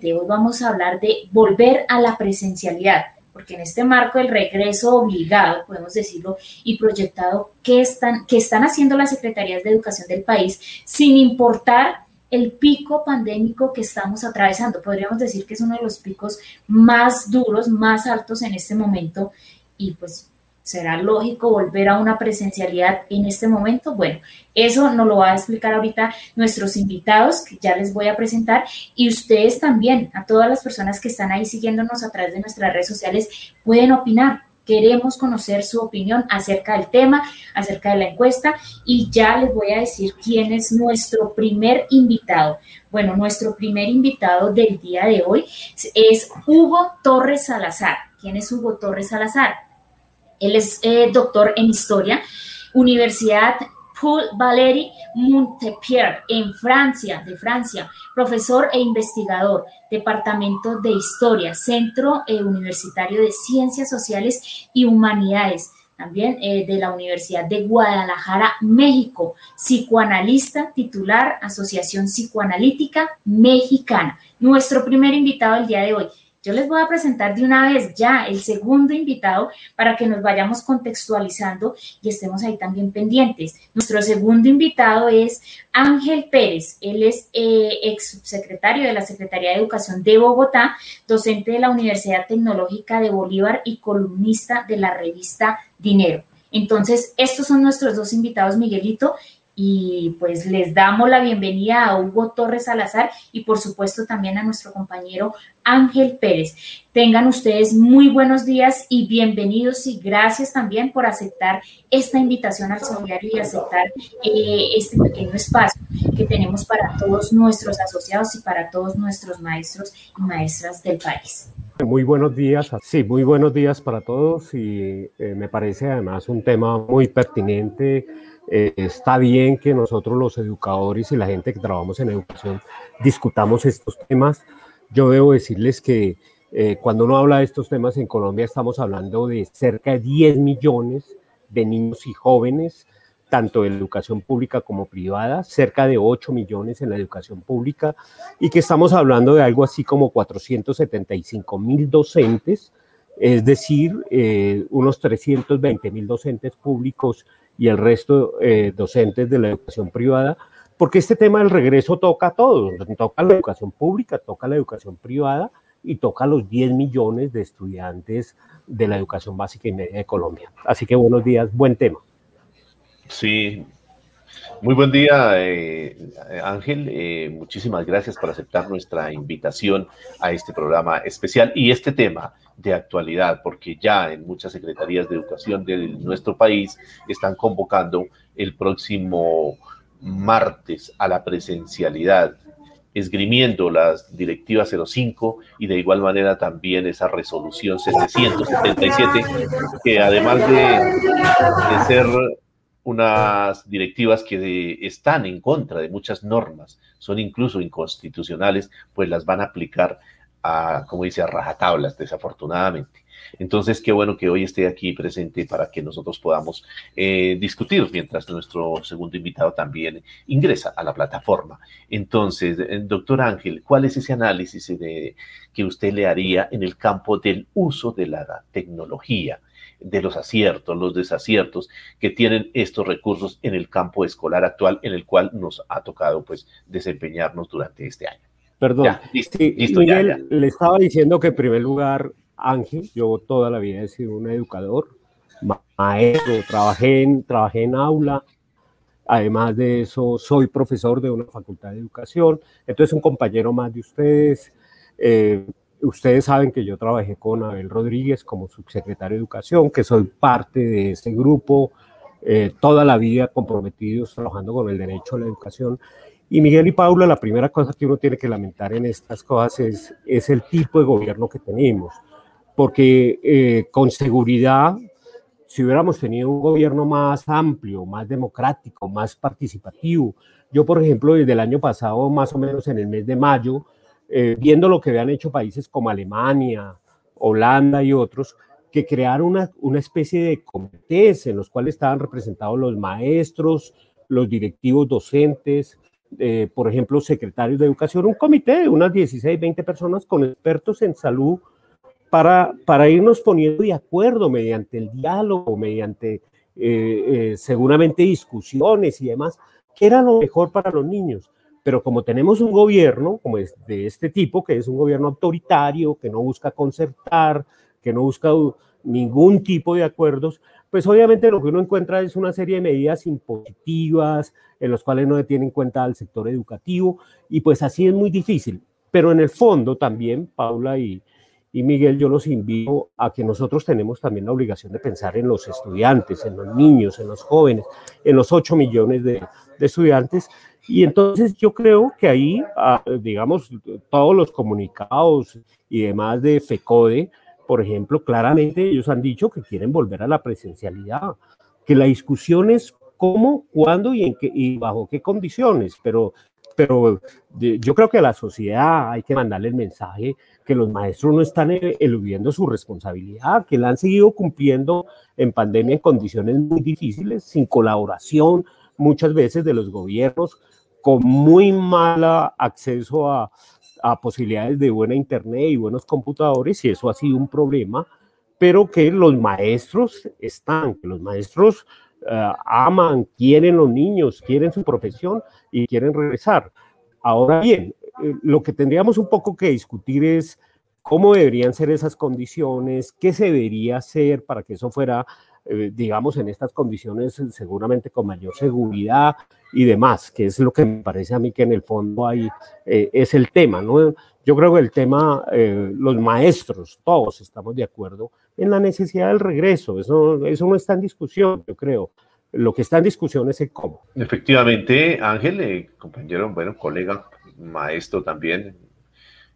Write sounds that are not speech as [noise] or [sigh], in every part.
Hoy vamos a hablar de volver a la presencialidad, porque en este marco del regreso obligado, podemos decirlo, y proyectado, ¿qué están, están haciendo las secretarías de educación del país sin importar el pico pandémico que estamos atravesando? Podríamos decir que es uno de los picos más duros, más altos en este momento, y pues ¿Será lógico volver a una presencialidad en este momento? Bueno, eso nos lo va a explicar ahorita nuestros invitados, que ya les voy a presentar, y ustedes también, a todas las personas que están ahí siguiéndonos a través de nuestras redes sociales, pueden opinar. Queremos conocer su opinión acerca del tema, acerca de la encuesta, y ya les voy a decir quién es nuestro primer invitado. Bueno, nuestro primer invitado del día de hoy es Hugo Torres Salazar. ¿Quién es Hugo Torres Salazar? Él es eh, doctor en historia, Universidad Paul Valéry Montpellier en Francia, de Francia, profesor e investigador, Departamento de Historia, Centro eh, Universitario de Ciencias Sociales y Humanidades, también eh, de la Universidad de Guadalajara, México, psicoanalista titular, Asociación Psicoanalítica Mexicana. Nuestro primer invitado el día de hoy. Yo les voy a presentar de una vez ya el segundo invitado para que nos vayamos contextualizando y estemos ahí también pendientes. Nuestro segundo invitado es Ángel Pérez. Él es eh, ex subsecretario de la Secretaría de Educación de Bogotá, docente de la Universidad Tecnológica de Bolívar y columnista de la revista Dinero. Entonces, estos son nuestros dos invitados, Miguelito, y pues les damos la bienvenida a Hugo Torres Salazar y por supuesto también a nuestro compañero Ángel Pérez. Tengan ustedes muy buenos días y bienvenidos y gracias también por aceptar esta invitación al seminario y aceptar eh, este pequeño espacio que tenemos para todos nuestros asociados y para todos nuestros maestros y maestras del país. Muy buenos días, sí, muy buenos días para todos y eh, me parece además un tema muy pertinente eh, está bien que nosotros los educadores y la gente que trabajamos en educación discutamos estos temas. Yo debo decirles que eh, cuando uno habla de estos temas en Colombia estamos hablando de cerca de 10 millones de niños y jóvenes, tanto la educación pública como privada, cerca de 8 millones en la educación pública, y que estamos hablando de algo así como 475 mil docentes, es decir, eh, unos 320 mil docentes públicos y el resto eh, docentes de la educación privada, porque este tema del regreso toca a todos, toca la educación pública, toca la educación privada y toca a los 10 millones de estudiantes de la educación básica y media de Colombia. Así que buenos días, buen tema. Sí, muy buen día, eh, Ángel. Eh, muchísimas gracias por aceptar nuestra invitación a este programa especial y este tema de actualidad, porque ya en muchas secretarías de educación de nuestro país están convocando el próximo martes a la presencialidad, esgrimiendo las directivas 05 y de igual manera también esa resolución 777, que además de, de ser unas directivas que están en contra de muchas normas, son incluso inconstitucionales, pues las van a aplicar a, como dice, a rajatablas, desafortunadamente. Entonces, qué bueno que hoy esté aquí presente para que nosotros podamos eh, discutir mientras nuestro segundo invitado también ingresa a la plataforma. Entonces, eh, doctor Ángel, ¿cuál es ese análisis de, que usted le haría en el campo del uso de la tecnología? de los aciertos, los desaciertos que tienen estos recursos en el campo escolar actual en el cual nos ha tocado pues desempeñarnos durante este año. Perdón, Miguel, le estaba diciendo que en primer lugar, Ángel, yo toda la vida he sido un educador, maestro, trabajé en, trabajé en aula, además de eso soy profesor de una facultad de educación, entonces un compañero más de ustedes. Eh, ustedes saben que yo trabajé con Abel Rodríguez como subsecretario de Educación, que soy parte de ese grupo, eh, toda la vida comprometidos trabajando con el derecho a la educación. Y Miguel y Paula, la primera cosa que uno tiene que lamentar en estas cosas es, el tipo de gobierno que tenemos, porque eh, con seguridad, si hubiéramos tenido un gobierno más amplio, más democrático, más participativo, yo por ejemplo desde el año pasado, más o menos en el mes de mayo, eh, viendo lo que habían hecho países como Alemania, Holanda y otros, que crearon una especie de comités en los cuales estaban representados los maestros, los directivos docentes, eh, por ejemplo, secretarios de educación, un comité de unas 16, 20 personas con expertos en salud para, para irnos poniendo de acuerdo mediante el diálogo, mediante eh, seguramente discusiones y demás, qué era lo mejor para los niños. Pero como tenemos un gobierno como es de este tipo, que es un gobierno autoritario, que no busca concertar, que no busca ningún tipo de acuerdos, pues obviamente lo que uno encuentra es una serie de medidas impositivas en las cuales no tiene en cuenta al sector educativo y pues así es muy difícil. Pero en el fondo también, Paula y, y Miguel, yo los invito a que nosotros tenemos también la obligación de pensar en los estudiantes, en los niños, en los jóvenes, en los 8 millones de, de estudiantes. Y entonces yo creo que ahí, ah, digamos, todos los comunicados y demás de FECODE, por ejemplo, claramente ellos han dicho que quieren volver a la presencialidad, que la discusión es cómo, cuándo y, en qué, y bajo qué condiciones, pero, pero yo creo que a la sociedad hay que mandarle el mensaje que los maestros no están eludiendo su responsabilidad, que la han seguido cumpliendo en pandemia en condiciones muy difíciles, sin colaboración muchas veces de los gobiernos, con muy mal acceso a, a posibilidades de buena internet y buenos computadores, y eso ha sido un problema, pero que los maestros están, que los maestros uh, aman, quieren los niños, quieren su profesión y quieren regresar. Ahora bien, eh, lo que tendríamos un poco que discutir es cómo deberían ser esas condiciones, qué se debería hacer para que eso fuera eh, digamos, en estas condiciones seguramente con mayor seguridad y demás, que es lo que me parece a mí que en el fondo ahí eh, es el tema, ¿no? Yo creo que el tema, eh, los maestros, todos estamos de acuerdo en la necesidad del regreso, eso, eso no está en discusión, yo creo. Lo que está en discusión es el cómo. Efectivamente, Ángel, compañero, bueno, colega, maestro también,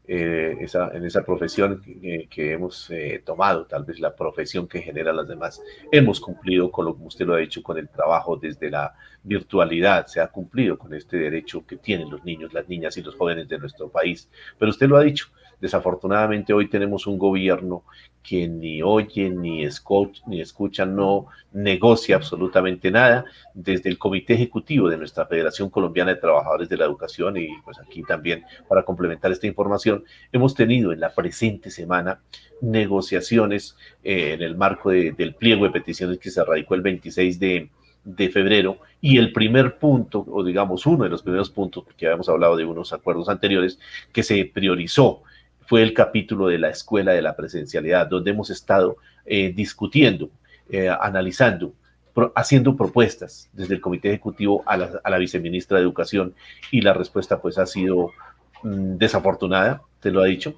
eh, esa, en esa profesión que, hemos eh, tomado, tal vez la profesión que genera las demás. Hemos cumplido con lo que usted lo ha dicho, con el trabajo desde la virtualidad, se ha cumplido con este derecho que tienen los niños, las niñas y los jóvenes de nuestro país. Pero usted lo ha dicho, desafortunadamente hoy tenemos un gobierno que ni oye, ni escucha, ni escucha, no negocia absolutamente nada. Desde el Comité Ejecutivo de nuestra Federación Colombiana de Trabajadores de la Educación, y pues aquí también para complementar esta información, hemos tenido en la presente semana negociaciones eh, en el marco del pliego de peticiones que se radicó el 26 de, de febrero y el primer punto, o digamos uno de los primeros puntos, porque habíamos hablado de unos acuerdos anteriores, que se priorizó fue el capítulo de la escuela de la presencialidad, donde hemos estado eh, discutiendo, eh, analizando, haciendo propuestas desde el Comité Ejecutivo a la, Viceministra de Educación y la respuesta pues ha sido mm, desafortunada te lo ha dicho,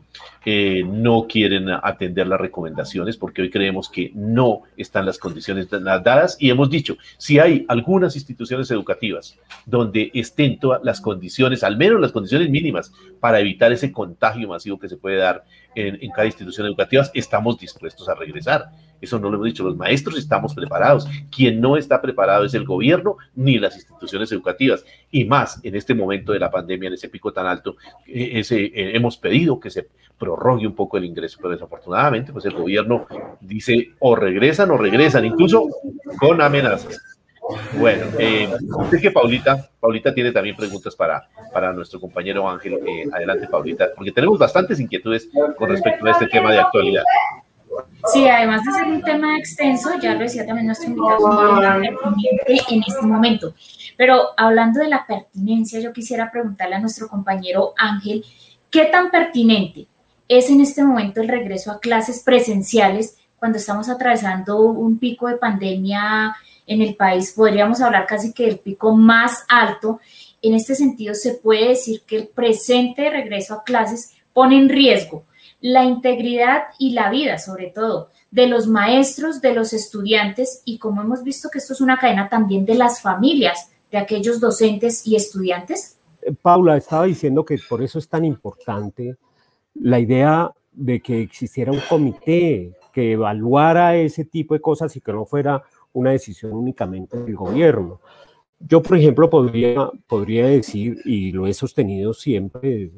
no quieren atender las recomendaciones porque hoy creemos que no están las condiciones dadas. Y hemos dicho, si hay algunas instituciones educativas donde estén todas las condiciones, al menos las condiciones mínimas para evitar ese contagio masivo que se puede dar en, cada institución educativa, estamos dispuestos a regresar. Eso no lo hemos dicho, los maestros estamos preparados. Quien no está preparado es el gobierno ni las instituciones educativas. Y más en este momento de la pandemia, en ese pico tan alto, eh, ese, eh, hemos pedido que se prorrogue un poco el ingreso, pero desafortunadamente, pues el gobierno dice o regresan o regresan, incluso con amenazas. Bueno, eh, que Paulita, Paulita tiene también preguntas para, para nuestro compañero Ángel. Eh, adelante, Paulita, porque tenemos bastantes inquietudes con respecto a este tema de actualidad. Sí, además de ser un tema extenso, ya lo decía también nuestro invitado, en este momento. Pero hablando de la pertinencia, yo quisiera preguntarle a nuestro compañero Ángel, ¿qué tan pertinente es en este momento el regreso a clases presenciales cuando estamos atravesando un pico de pandemia en el país? Podríamos hablar casi que del pico más alto. En este sentido, se puede decir que el presente regreso a clases pone en riesgo la integridad y la vida, sobre todo, de los maestros, de los estudiantes y como hemos visto que esto es una cadena también de las familias, de aquellos docentes y estudiantes? Paula, estaba diciendo que por eso es tan importante la idea de que existiera un comité que evaluara ese tipo de cosas y que no fuera una decisión únicamente del gobierno. Yo, por ejemplo, podría, podría decir, y lo he sostenido siempre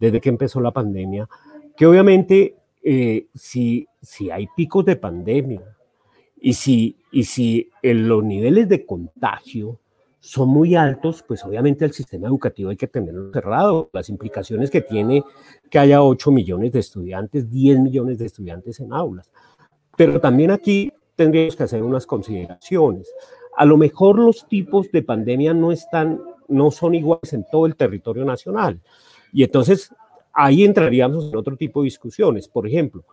desde, que empezó la pandemia, que obviamente eh, si, si hay picos de pandemia y si, y si en los niveles de contagio son muy altos, pues obviamente el sistema educativo hay que tenerlo cerrado. Las implicaciones que tiene que haya 8 millones de estudiantes, 10 millones de estudiantes en aulas. Pero también aquí tendríamos que hacer unas consideraciones. A lo mejor los tipos de pandemia no están, no son iguales en todo el territorio nacional. Y entonces ahí entraríamos en otro tipo de discusiones. Por ejemplo,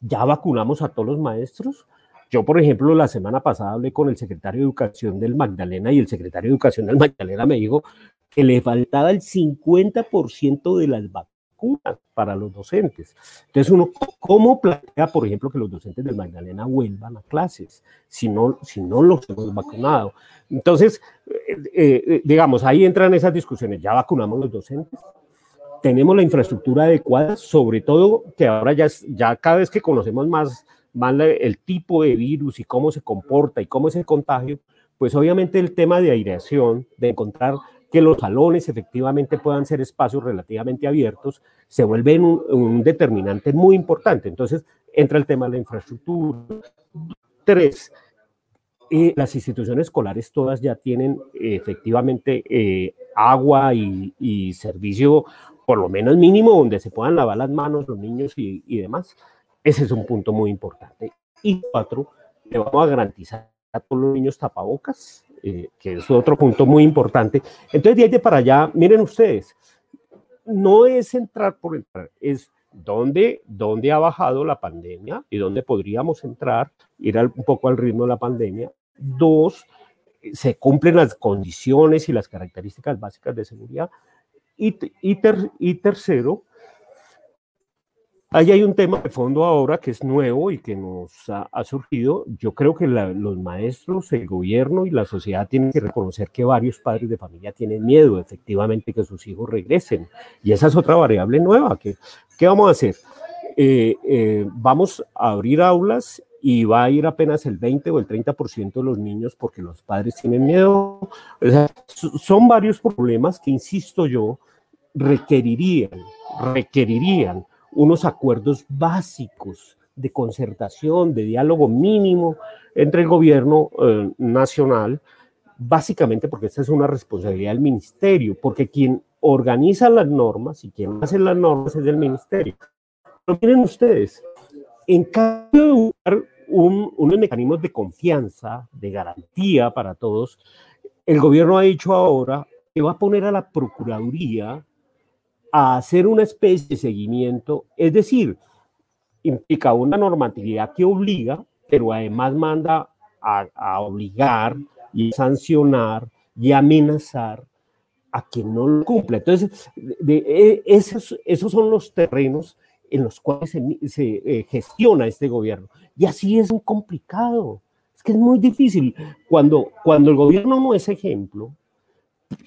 ¿ya vacunamos a todos los maestros? Yo, por ejemplo, la semana pasada hablé con el secretario de Educación del Magdalena y el secretario de Educación del Magdalena me dijo que le faltaba el 50% de las vacunas para los docentes. Entonces, uno, ¿cómo plantea, por ejemplo, que los docentes del Magdalena vuelvan a clases si no, si no los hemos vacunado? Entonces, eh, eh, digamos, ahí entran esas discusiones. ¿Ya vacunamos los docentes? tenemos la infraestructura adecuada, sobre todo que ahora ya, ya cada vez que conocemos más más el tipo de virus y cómo se comporta y cómo es el contagio, pues obviamente el tema de aireación, de encontrar que los salones efectivamente puedan ser espacios relativamente abiertos, se vuelve un, determinante muy importante. Entonces entra el tema de la infraestructura. Tres, eh, las instituciones escolares todas ya tienen efectivamente eh, agua y, servicio, por lo menos mínimo, donde se puedan lavar las manos los niños y, y demás. Ese es un punto muy importante. Y cuatro, le vamos a garantizar a todos los niños tapabocas, eh, que es otro punto muy importante. Entonces, de ahí para allá, miren ustedes, no es entrar por entrar, es dónde, dónde ha bajado la pandemia y dónde podríamos entrar, ir un poco al ritmo de la pandemia. Dos, se cumplen las condiciones y las características básicas de seguridad. Y, y, y tercero, Ahí hay un tema de fondo ahora que es nuevo y que nos ha, surgido. Yo creo que los maestros, el gobierno y la sociedad tienen que reconocer que varios padres de familia tienen miedo efectivamente que sus hijos regresen. Y esa es otra variable nueva. Que, ¿Qué vamos a hacer? Eh, eh, vamos a abrir aulas y va a ir apenas el 20 o el 30% de los niños porque los padres tienen miedo. O sea, son varios problemas que, insisto yo, requerirían, requerirían unos acuerdos básicos de concertación, de diálogo mínimo entre el gobierno eh, nacional, básicamente porque esta es una responsabilidad del ministerio, porque quien organiza las normas y quien hace las normas es el ministerio. Pero miren ustedes, en cambio de buscar un, unos mecanismos de confianza, de garantía para todos, el gobierno ha dicho ahora que va a poner a la Procuraduría a hacer una especie de seguimiento, es decir, implica una normatividad que obliga, pero además manda a, obligar y sancionar y amenazar a quien no lo cumpla. Entonces, e, esos, esos son los terrenos en los cuales se, eh, gestiona este gobierno. Y así es muy complicado. Es que es muy difícil. Cuando, cuando el gobierno no es ejemplo,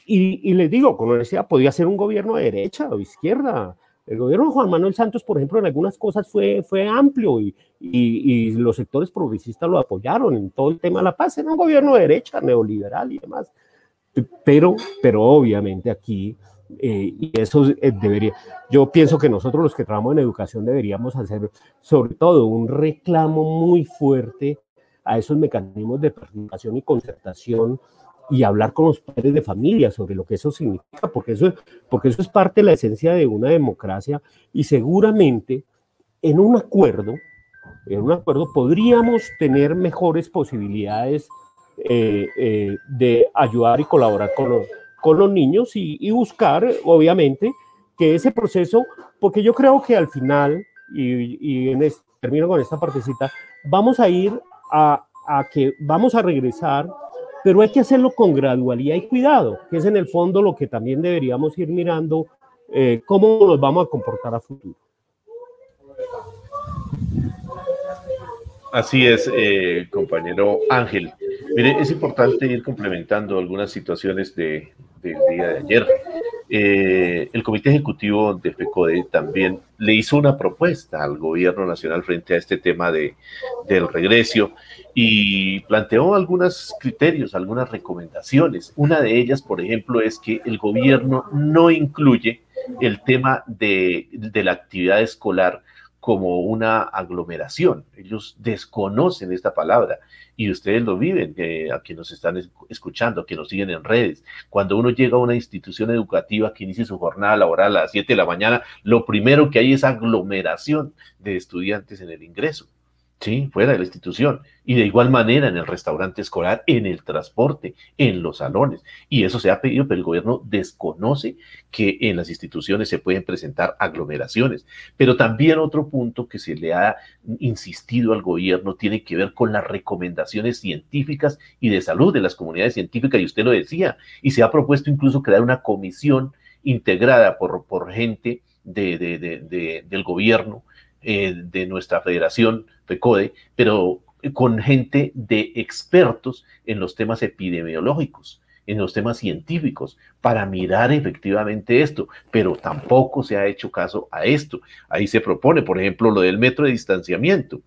y, les digo, con honestidad, podía ser un gobierno de derecha o izquierda. El gobierno de Juan Manuel Santos, por ejemplo, en algunas cosas fue, fue amplio y, y, los sectores progresistas lo apoyaron en todo el tema de la paz. Era un gobierno de derecha, neoliberal y demás. Pero, pero obviamente aquí, eh, y eso eh, debería, yo pienso que nosotros los que trabajamos en educación deberíamos hacer sobre todo un reclamo muy fuerte a esos mecanismos de participación y concertación y hablar con los padres de familia sobre lo que eso significa, porque eso, porque eso es parte de la esencia de una democracia y seguramente en un acuerdo, en un acuerdo podríamos tener mejores posibilidades eh, eh, de ayudar y colaborar con los, con los niños y, buscar, obviamente, que ese proceso, porque yo creo que al final, y, en termino con esta partecita, vamos a ir a, a que vamos a regresar pero hay que hacerlo con gradualidad y cuidado, que es en el fondo lo que también deberíamos ir mirando, eh, cómo nos vamos a comportar a futuro. Así es, eh, compañero Ángel. Mire, es importante ir complementando algunas situaciones de, del día de ayer. Eh, el Comité Ejecutivo de FECODE también le hizo una propuesta al gobierno nacional frente a este tema de, del regreso y planteó algunos criterios, algunas recomendaciones. Una de ellas, por ejemplo, es que el gobierno no incluye el tema de, de la actividad escolar como una aglomeración. Ellos desconocen esta palabra y ustedes lo viven, que a quienes nos están escuchando, que nos siguen en redes. Cuando uno llega a una institución educativa que inicia su jornada laboral a las 7 de la mañana, lo primero que hay es aglomeración de estudiantes en el ingreso. ¿Sí? fuera de la institución. Y de igual manera en el restaurante escolar, en el transporte, en los salones. Y eso se ha pedido, pero el gobierno desconoce que en las instituciones se pueden presentar aglomeraciones. Pero también otro punto que se le ha insistido al gobierno tiene que ver con las recomendaciones científicas y de salud de las comunidades científicas, y usted lo decía, y se ha propuesto incluso crear una comisión integrada por, por gente del gobierno eh, de nuestra federación, FECODE, pero con gente de expertos en los temas epidemiológicos, en los temas científicos, para mirar efectivamente esto, pero tampoco se ha hecho caso a esto. Ahí se propone, por ejemplo, lo del metro de distanciamiento.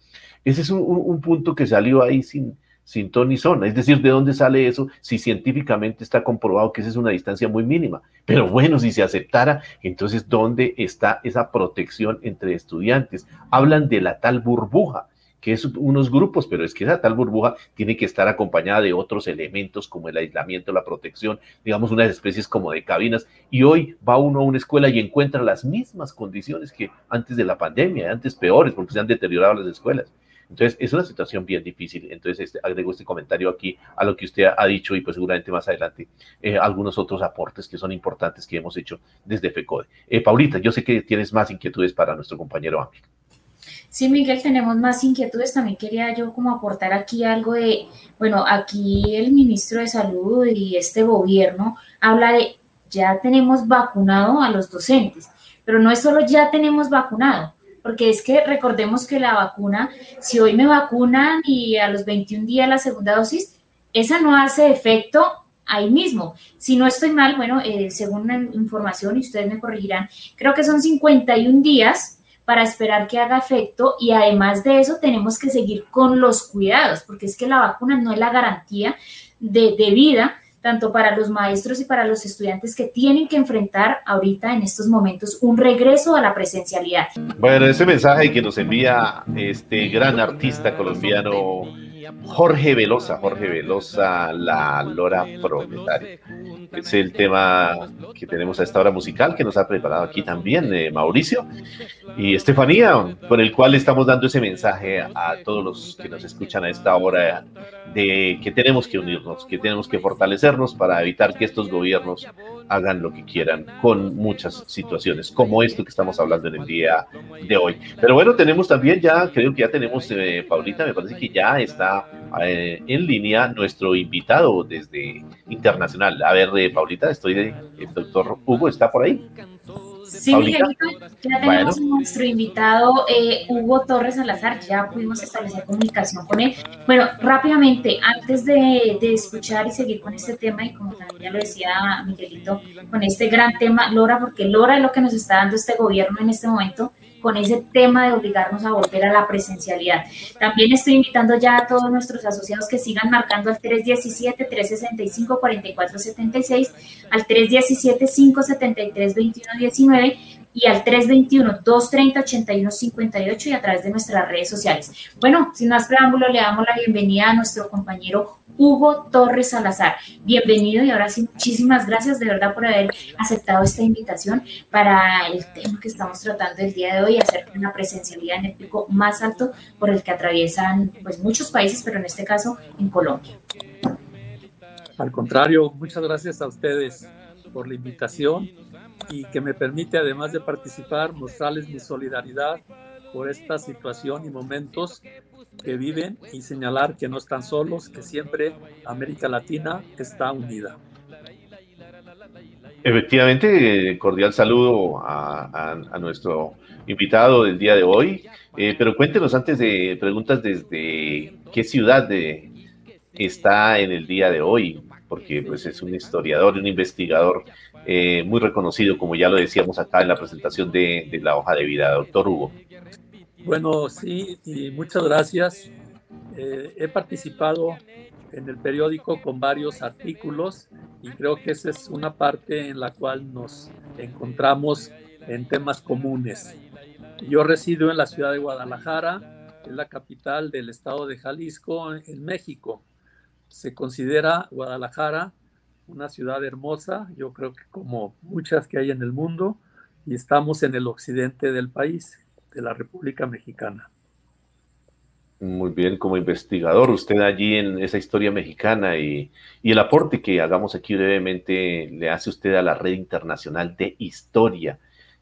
Ese es un punto que salió ahí sin, sin ton ni zona. Es decir, ¿de dónde sale eso si científicamente está comprobado que esa es una distancia muy mínima? Pero bueno, si se aceptara, entonces, ¿dónde está esa protección entre estudiantes? Hablan de la tal burbuja que es unos grupos, pero es que esa tal burbuja tiene que estar acompañada de otros elementos como el aislamiento, la protección, digamos unas especies como de cabinas. Y hoy va uno a una escuela y encuentra las mismas condiciones que antes de la pandemia, antes peores, porque se han deteriorado las escuelas. Entonces, es una situación bien difícil. Entonces, este, agrego este comentario aquí a lo que usted ha dicho y pues seguramente más adelante eh, algunos otros aportes que son importantes que hemos hecho desde FECODE. Eh, Paulita, yo sé que tienes más inquietudes para nuestro compañero Ángel. Sí, Miguel, tenemos más inquietudes. También quería yo como aportar aquí algo de, bueno, aquí el ministro de Salud y este gobierno habla de ya tenemos vacunado a los docentes, pero no es solo ya tenemos vacunado, porque es que recordemos que la vacuna, si hoy me vacunan y a los 21 días la segunda dosis, esa no hace efecto ahí mismo. Si no estoy mal, bueno, eh, según la información, y ustedes me corregirán, creo que son 51 días para esperar que haga efecto y además de eso tenemos que seguir con los cuidados, porque es que la vacuna no es la garantía de, de vida, tanto para los maestros y para los estudiantes que tienen que enfrentar ahorita en estos momentos un regreso a la presencialidad. Bueno, ese mensaje que nos envía este gran artista colombiano Jorge Velosa, Jorge Velosa, la Lora Proletaria. Es el tema que tenemos a esta hora musical que nos ha preparado aquí también eh, Mauricio y Estefanía, con el cual estamos dando ese mensaje a todos los que nos escuchan a esta hora de que tenemos que unirnos, que tenemos que fortalecernos para evitar que estos gobiernos hagan lo que quieran con muchas situaciones, como esto que estamos hablando en el día de hoy. Pero bueno, tenemos también ya, creo que ya tenemos, eh, Paulita, me parece que ya está eh, en línea nuestro invitado desde internacional. A ver, eh, Paulita, estoy, el doctor Hugo está por ahí. Sí, Miguelito, ya tenemos nuestro invitado eh, Hugo Torres Salazar, ya pudimos establecer comunicación con él. Bueno, rápidamente, antes de, de, escuchar y seguir con este tema, y como también ya lo decía Miguelito, con este gran tema, Lora, porque Lora es lo que nos está dando este gobierno en este momento, con ese tema de obligarnos a volver a la presencialidad. También estoy invitando ya a todos nuestros asociados que sigan marcando al 317-365-4476, al 317-573-2119 y al 321-230-8158 y a través de nuestras redes sociales. Bueno, sin más preámbulo, le damos la bienvenida a nuestro compañero Hugo Torres Salazar. Bienvenido y ahora sí, muchísimas gracias de verdad por haber aceptado esta invitación para el tema que estamos tratando el día de hoy, acerca de una presencialidad en el pico más alto por el que atraviesan pues, muchos países, pero en este caso en Colombia. Al contrario, muchas gracias a ustedes por la invitación y que me permite, además de participar, mostrarles mi solidaridad por esta situación y momentos que viven y señalar que no están solos, que siempre América Latina está unida. Efectivamente, cordial saludo a, nuestro invitado del día de hoy. Eh, pero cuéntenos antes de preguntas desde qué ciudad de, está en el día de hoy, porque pues es un historiador, un investigador eh, muy reconocido, como ya lo decíamos acá en la presentación de, de la hoja de vida, doctor Hugo. Bueno, sí, y muchas gracias. Eh, he participado en el periódico con varios artículos y creo que esa es una parte en la cual nos encontramos en temas comunes. Yo resido en la ciudad de Guadalajara, es la capital del estado de Jalisco, en México. Se considera Guadalajara una ciudad hermosa, yo creo que como muchas que hay en el mundo, y estamos en el occidente del país, de la República Mexicana. Muy bien, como investigador, usted allí en esa historia mexicana y, el aporte que hagamos aquí brevemente le hace usted a la Red Internacional de Historia,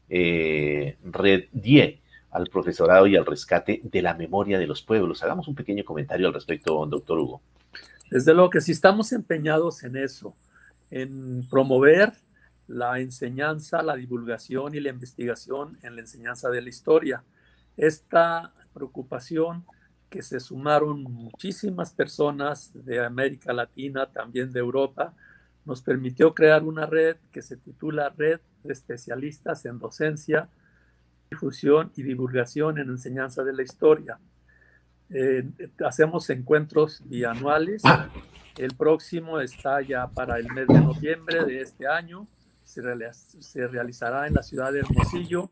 eh, Red DIE, al profesorado y al rescate de la memoria de los pueblos. Hagamos un pequeño comentario al respecto, doctor Hugo. Desde luego que si estamos empeñados en eso, en promover la enseñanza, la divulgación y la investigación en la enseñanza de la historia. Esta preocupación que se sumaron muchísimas personas de América Latina, también de Europa, nos permitió crear una red que se titula Red de Especialistas en Docencia, Difusión y Divulgación en Enseñanza de la Historia. Eh, hacemos encuentros bianuales. El próximo está ya para el mes de noviembre de este año. Se, realizará en la ciudad de Hermosillo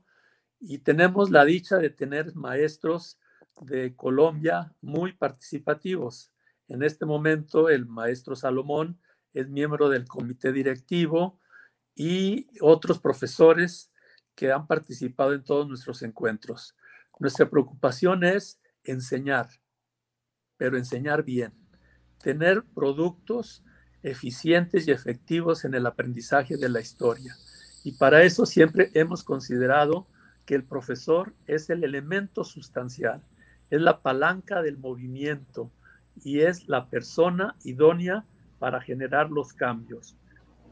y tenemos la dicha de tener maestros de Colombia muy participativos. En este momento, el maestro Salomón es miembro del comité directivo y otros profesores que han participado en todos nuestros encuentros. Nuestra preocupación es enseñar, pero enseñar bien, tener productos eficientes y efectivos en el aprendizaje de la historia. Y para eso siempre hemos considerado que el profesor es el elemento sustancial es la palanca del movimiento y es la persona idónea para generar los cambios.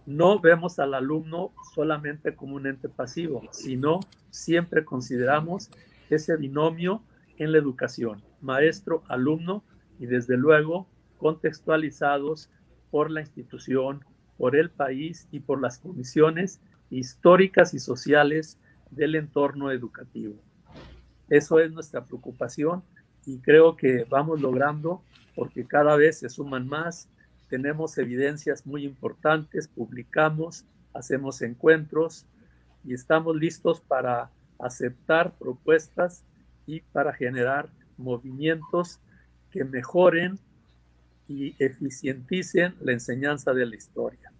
No vemos al alumno solamente como un ente pasivo, sino siempre consideramos ese binomio en la educación, maestro-alumno y desde luego contextualizados por la institución, por el país y por las condiciones históricas y sociales del entorno educativo. Eso es nuestra preocupación y creo que vamos logrando porque cada vez se suman más, tenemos evidencias muy importantes, publicamos, hacemos encuentros y estamos listos para aceptar propuestas y para generar movimientos que mejoren y eficienticen la enseñanza de la historia.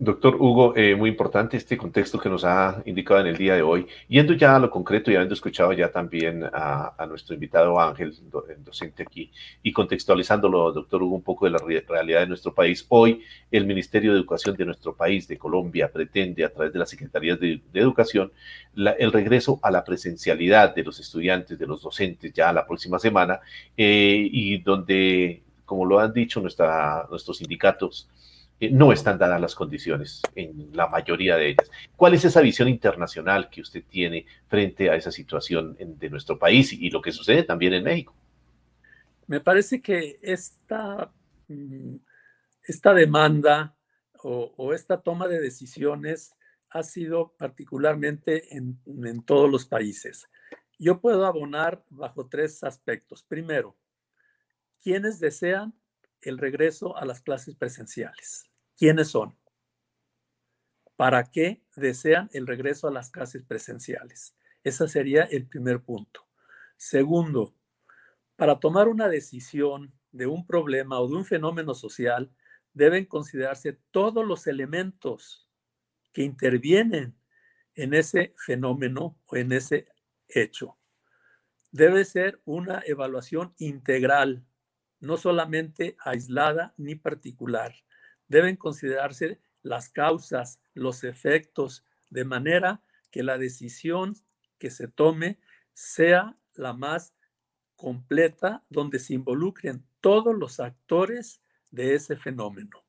Doctor Hugo, eh, muy importante este contexto que nos ha indicado en el día de hoy. Yendo ya a lo concreto y habiendo escuchado ya también a, nuestro invitado Ángel, el docente aquí, y contextualizándolo, doctor Hugo, un poco de la realidad de nuestro país. Hoy el Ministerio de Educación de nuestro país, de Colombia, pretende a través de las Secretarías de, Educación el regreso a la presencialidad de los estudiantes, de los docentes ya la próxima semana, eh, y donde, como lo han dicho nuestra, nuestros sindicatos, no están dadas las condiciones en la mayoría de ellas. ¿Cuál es esa visión internacional que usted tiene frente a esa situación de nuestro país y lo que sucede también en México? Me parece que esta, mm, esta demanda o, esta toma de decisiones ha sido particularmente en, en todos los países. Yo puedo abonar bajo tres aspectos. Primero, quienes desean el regreso a las clases presenciales. ¿Quiénes son? ¿Para qué desean el regreso a las clases presenciales? Ese sería el primer punto. Segundo, para tomar una decisión de un problema o de un fenómeno social, deben considerarse todos los elementos que intervienen en ese fenómeno o en ese hecho. Debe ser una evaluación integral no solamente aislada ni particular. Deben considerarse las causas, los efectos, de manera que la decisión que se tome sea la más completa, donde se involucren todos los actores de ese fenómeno.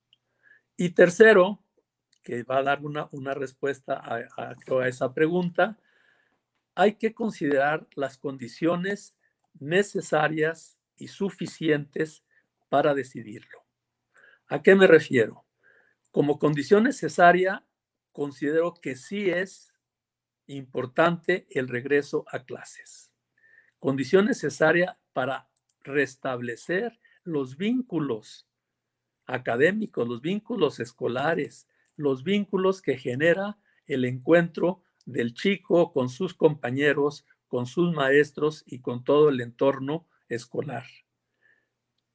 Y tercero, que va a dar una, una respuesta a, a esa pregunta, hay que considerar las condiciones necesarias y suficientes para decidirlo. ¿A qué me refiero? Como condición necesaria, considero que sí es importante el regreso a clases. Condición necesaria para restablecer los vínculos académicos, los vínculos escolares, los vínculos que genera el encuentro del chico con sus compañeros, con sus maestros y con todo el entorno escolar.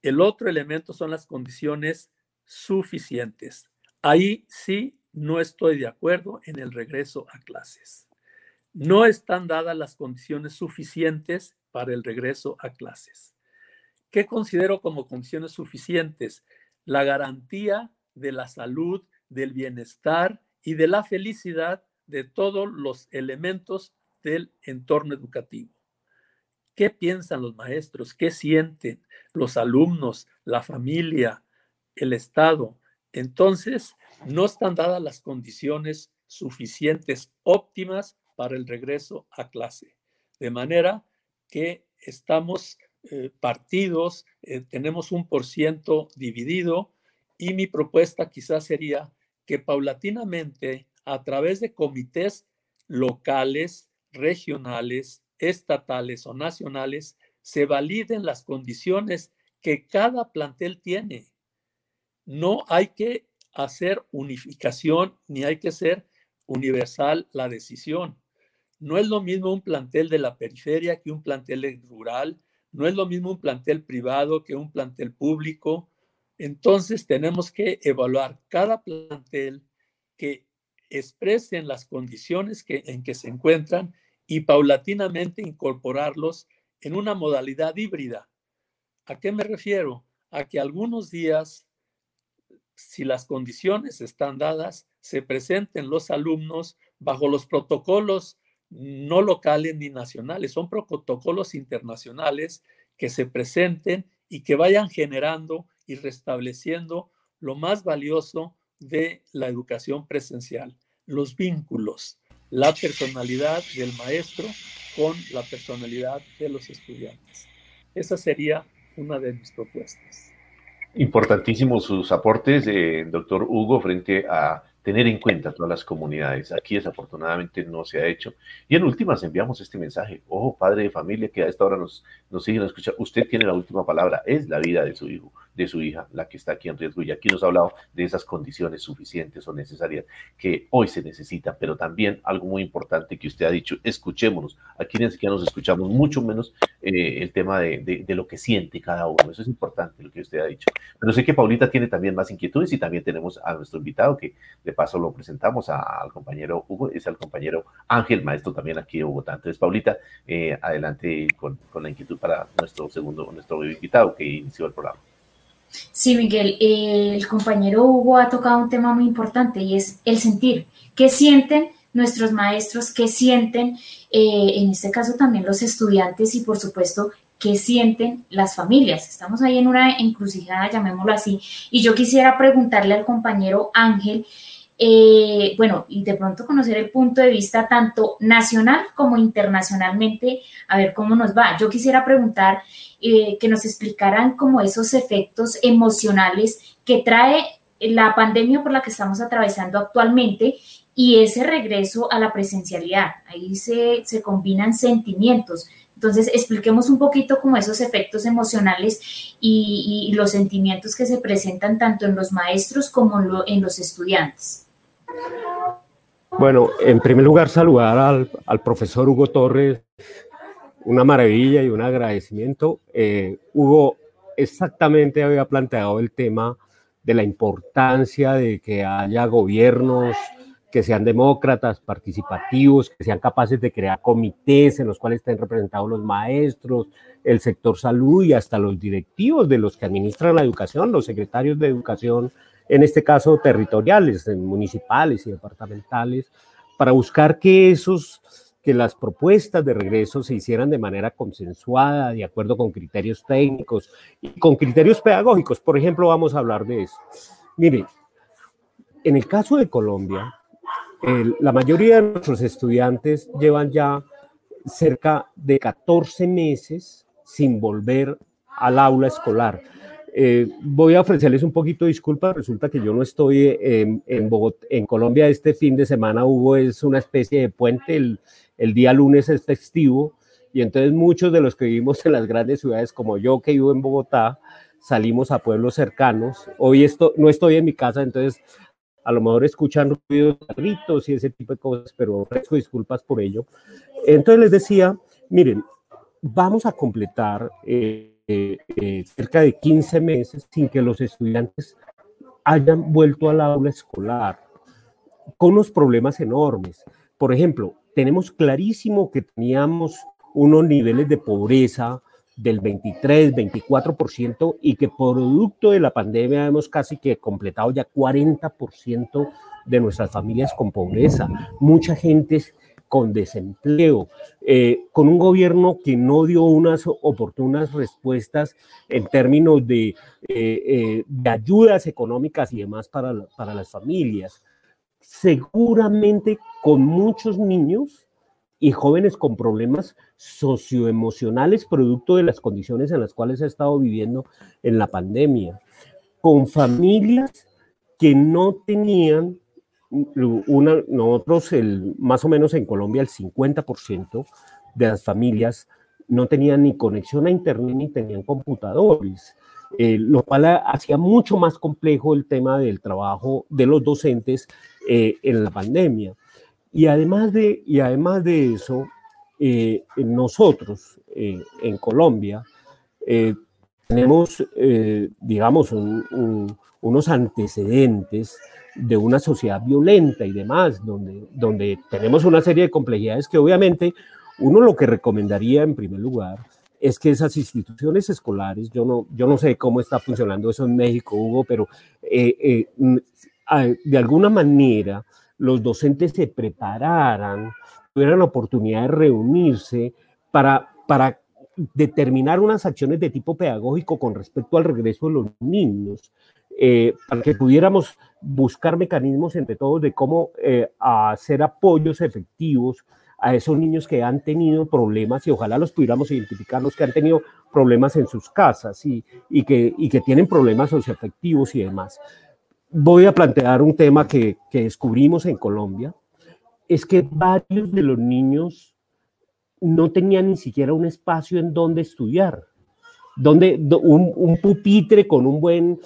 El otro elemento son las condiciones suficientes. Ahí sí no estoy de acuerdo en el regreso a clases. No están dadas las condiciones suficientes para el regreso a clases. ¿Qué considero como condiciones suficientes? La garantía de la salud, del bienestar y de la felicidad de todos los elementos del entorno educativo. ¿Qué piensan los maestros? ¿Qué sienten los alumnos, la familia, el Estado? Entonces, no están dadas las condiciones suficientes, óptimas para el regreso a clase. De manera que estamos eh, partidos, eh, tenemos un por ciento dividido y mi propuesta quizás sería que paulatinamente a través de comités locales, regionales, estatales o nacionales se validen las condiciones que cada plantel tiene. No hay que hacer unificación ni hay que ser universal la decisión. No es lo mismo un plantel de la periferia que un plantel rural, no es lo mismo un plantel privado que un plantel público. Entonces tenemos que evaluar cada plantel que expresen las condiciones que, en que se encuentran y paulatinamente incorporarlos en una modalidad híbrida. ¿A qué me refiero? A que algunos días, si las condiciones están dadas, se presenten los alumnos bajo los protocolos no locales ni nacionales, son protocolos internacionales que se presenten y que vayan generando y restableciendo lo más valioso de la educación presencial, los vínculos, la personalidad del maestro con la personalidad de los estudiantes. Esa sería una de mis propuestas. Importantísimos sus aportes, eh, doctor Hugo, frente a tener en cuenta todas las comunidades. Aquí desafortunadamente no se ha hecho. Y en últimas enviamos este mensaje. Ojo, padre de familia que a esta hora nos, nos siguen a escuchar. Usted tiene la última palabra. Es la vida de su hijo de su hija, la que está aquí en riesgo. Y aquí nos ha hablado de esas condiciones suficientes o necesarias que hoy se necesitan, pero también algo muy importante que usted ha dicho, escuchémonos. Aquí ni siquiera nos escuchamos, mucho menos eh, el tema de, de, lo que siente cada uno. Eso es importante lo que usted ha dicho. Pero sé que Paulita tiene también más inquietudes y también tenemos a nuestro invitado, que de paso lo presentamos al compañero Hugo, es al compañero Ángel, maestro también aquí de Bogotá. Entonces, Paulita, eh, adelante con, con la inquietud para nuestro segundo, nuestro invitado que inició el programa. Sí, Miguel, el compañero Hugo ha tocado un tema muy importante y es el sentir. ¿Qué sienten nuestros maestros? ¿Qué sienten, eh, en este caso también los estudiantes y por supuesto, qué sienten las familias? Estamos ahí en una encrucijada, llamémoslo así. Y yo quisiera preguntarle al compañero Ángel, eh, bueno, y de pronto conocer el punto de vista tanto nacional como internacionalmente, a ver cómo nos va. Yo quisiera preguntar eh, que nos explicaran como esos efectos emocionales que trae la pandemia por la que estamos atravesando actualmente y ese regreso a la presencialidad. Ahí se, se combinan sentimientos. Entonces, expliquemos un poquito como esos efectos emocionales y, los sentimientos que se presentan tanto en los maestros como en los estudiantes. Bueno, en primer lugar, saludar al, profesor Hugo Torres, una maravilla y un agradecimiento. Eh, Hugo exactamente había planteado el tema de la importancia de que haya gobiernos que sean demócratas, participativos, que sean capaces de crear comités en los cuales estén representados los maestros, el sector salud y hasta los directivos de los que administran la educación, los secretarios de educación en este caso territoriales, municipales y departamentales, para buscar que esos que las propuestas de regreso se hicieran de manera consensuada, de acuerdo con criterios técnicos y con criterios pedagógicos. Por ejemplo, vamos a hablar de eso. Mire, en el caso de Colombia, la mayoría de nuestros estudiantes llevan ya cerca de 14 meses sin volver al aula escolar. Eh, voy a ofrecerles un poquito de disculpa. Resulta que yo no estoy en, Bogotá, en Colombia este fin de semana. Hubo es una especie de puente. El, el, día lunes es festivo. Y entonces muchos de los que vivimos en las grandes ciudades, como yo que vivo en Bogotá, salimos a pueblos cercanos. Hoy esto, no estoy en mi casa, entonces a lo mejor escuchan ruidos de carritos y ese tipo de cosas, pero ofrezco disculpas por ello. Entonces les decía, miren, vamos a completar eh, eh, eh, cerca de 15 meses sin que los estudiantes hayan vuelto al aula escolar con unos problemas enormes. Por ejemplo, tenemos clarísimo que teníamos unos niveles de pobreza del 23, 24% y que producto de la pandemia hemos casi que completado ya 40% de nuestras familias con pobreza. Mucha gente con desempleo, eh, con un gobierno que no dio unas oportunas respuestas en términos de, eh, eh, de ayudas económicas y demás para, para las familias. Seguramente con muchos niños y jóvenes con problemas socioemocionales producto de las condiciones en las cuales ha estado viviendo en la pandemia, con familias que no tenían una, nosotros el, más o menos en Colombia el 50% de las familias no tenían ni conexión a internet ni tenían computadores, eh, lo cual hacía mucho más complejo el tema del trabajo de los docentes eh, en la pandemia. Y además de, y además de eso, eh, nosotros en Colombia tenemos, digamos, unos antecedentes de una sociedad violenta y demás, donde, donde tenemos una serie de complejidades que obviamente uno lo que recomendaría en primer lugar es que esas instituciones escolares, yo no, yo no sé cómo está funcionando eso en México, Hugo, pero eh, eh, de alguna manera los docentes se prepararan, tuvieran la oportunidad de reunirse para, para determinar unas acciones de tipo pedagógico con respecto al regreso de los niños, eh, para que pudiéramos buscar mecanismos entre todos de cómo eh, hacer apoyos efectivos a esos niños que han tenido problemas y ojalá los pudiéramos identificar, los que han tenido problemas en sus casas y, y, que, y que tienen problemas socioafectivos y demás. Voy a plantear un tema que, que descubrimos en Colombia, es que varios de los niños no tenían ni siquiera un espacio en donde estudiar, donde un, un pupitre con un buen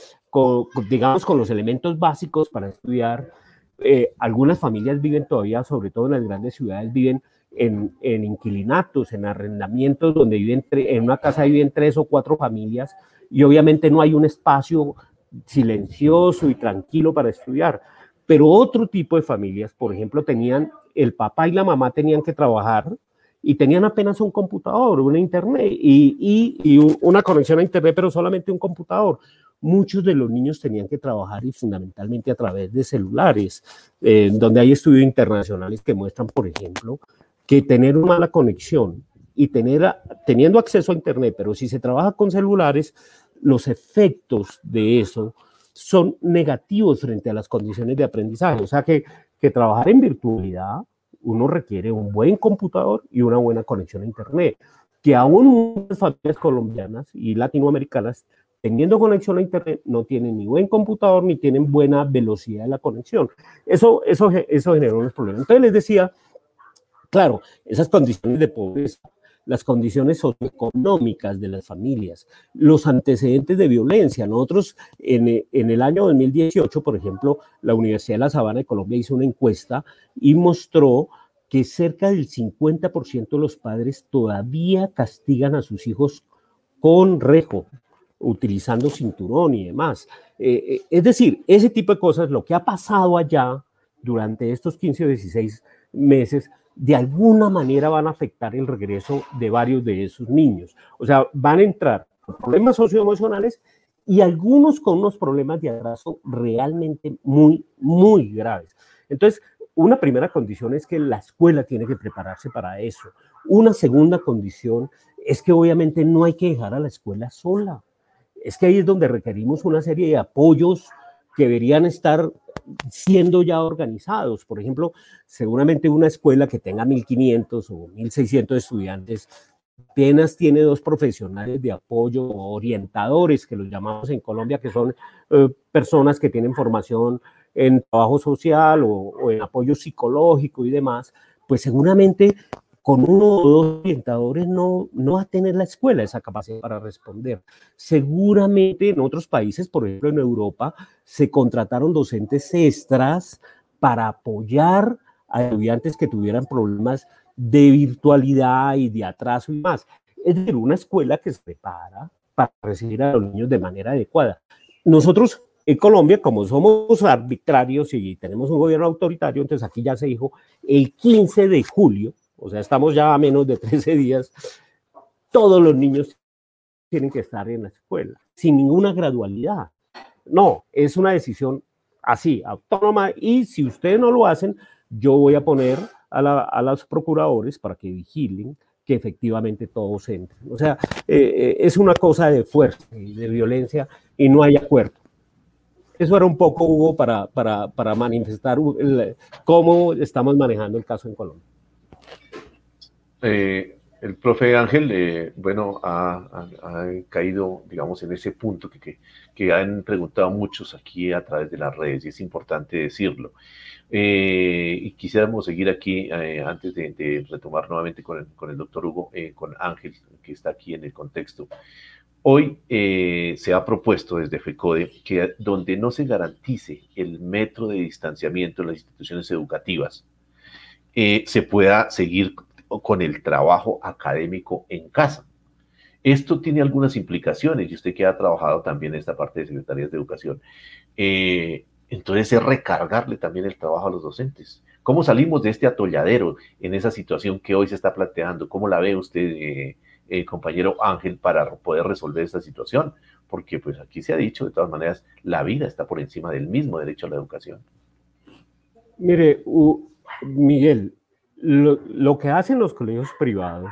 digamos, con los elementos básicos para estudiar. Eh, algunas familias viven todavía, sobre todo en las grandes ciudades, viven en, en inquilinatos, en arrendamientos, donde viven en una casa viven tres o cuatro familias y obviamente no hay un espacio silencioso y tranquilo para estudiar. Pero otro tipo de familias, por ejemplo, tenían, el papá y la mamá tenían que trabajar y tenían apenas un computador, una internet y, una conexión a internet, pero solamente un computador muchos de los niños tenían que trabajar y fundamentalmente a través de celulares, eh, donde hay estudios internacionales que muestran, por ejemplo, que tener una mala conexión y tener, teniendo acceso a Internet, pero si se trabaja con celulares, los efectos de eso son negativos frente a las condiciones de aprendizaje. O sea que, trabajar en virtualidad, uno requiere un buen computador y una buena conexión a Internet, que aún las familias colombianas y latinoamericanas teniendo conexión a Internet, no tienen ni buen computador ni tienen buena velocidad de la conexión. Eso, eso, eso generó unos problemas. Entonces les decía, claro, esas condiciones de pobreza, las condiciones socioeconómicas de las familias, los antecedentes de violencia. Nosotros en, en, el año 2018, por ejemplo, la Universidad de La Sabana de Colombia hizo una encuesta y mostró que cerca del 50% de los padres todavía castigan a sus hijos con rejo, utilizando cinturón y demás. Eh, eh, es decir, ese tipo de cosas, lo que ha pasado allá durante estos 15 o 16 meses, de alguna manera van a afectar el regreso de varios de esos niños. O sea, van a entrar con problemas socioemocionales y algunos con unos problemas de atraso realmente muy, muy graves. Entonces, una primera condición es que la escuela tiene que prepararse para eso. Una segunda condición es que obviamente no hay que dejar a la escuela sola es que ahí es donde requerimos una serie de apoyos que deberían estar siendo ya organizados. Por ejemplo, seguramente una escuela que tenga 1.500 o 1.600 estudiantes apenas tiene dos profesionales de apoyo o orientadores, que los llamamos en Colombia, que son eh, personas que tienen formación en trabajo social o, o en apoyo psicológico y demás, pues seguramente con uno o dos orientadores no, no va a tener la escuela esa capacidad para responder. Seguramente en otros países, por ejemplo en Europa, se contrataron docentes extras para apoyar a estudiantes que tuvieran problemas de virtualidad y de atraso y más. Es decir, una escuela que se prepara para recibir a los niños de manera adecuada. Nosotros en Colombia, como somos arbitrarios y tenemos un gobierno autoritario, entonces aquí ya se dijo el 15 de julio, o sea, estamos ya a menos de [laughs] 13 días, todos los niños tienen que estar en la escuela, sin ninguna gradualidad. No, es una decisión así, autónoma, y si ustedes no lo hacen, yo voy a poner a, a los procuradores para que vigilen que efectivamente todos entren. O sea, eh, eh, es una cosa de fuerza y de violencia y no hay acuerdo. Eso era un poco, Hugo, para, para, para manifestar cómo estamos manejando el caso en Colombia. Eh, el profe Ángel, bueno, ha, caído, digamos, en ese punto que, que, que, han preguntado muchos aquí a través de las redes y es importante decirlo. Eh, y quisiéramos seguir aquí, eh, antes de, retomar nuevamente con el, con el doctor Hugo, eh, con Ángel, que está aquí en el contexto. Hoy se ha propuesto desde FECODE que donde no se garantice el metro de distanciamiento en las instituciones educativas, se pueda seguir con el trabajo académico en casa. Esto tiene algunas implicaciones, y usted que ha trabajado también en esta parte de secretarías de educación. Eh, entonces es recargarle también el trabajo a los docentes. ¿Cómo salimos de este atolladero en esa situación que hoy se está planteando? ¿Cómo la ve usted, eh, eh, compañero Ángel, para poder resolver esta situación? Porque pues aquí se ha dicho, de todas maneras, la vida está por encima del mismo derecho a la educación. Mire, Miguel, lo, que hacen los colegios privados,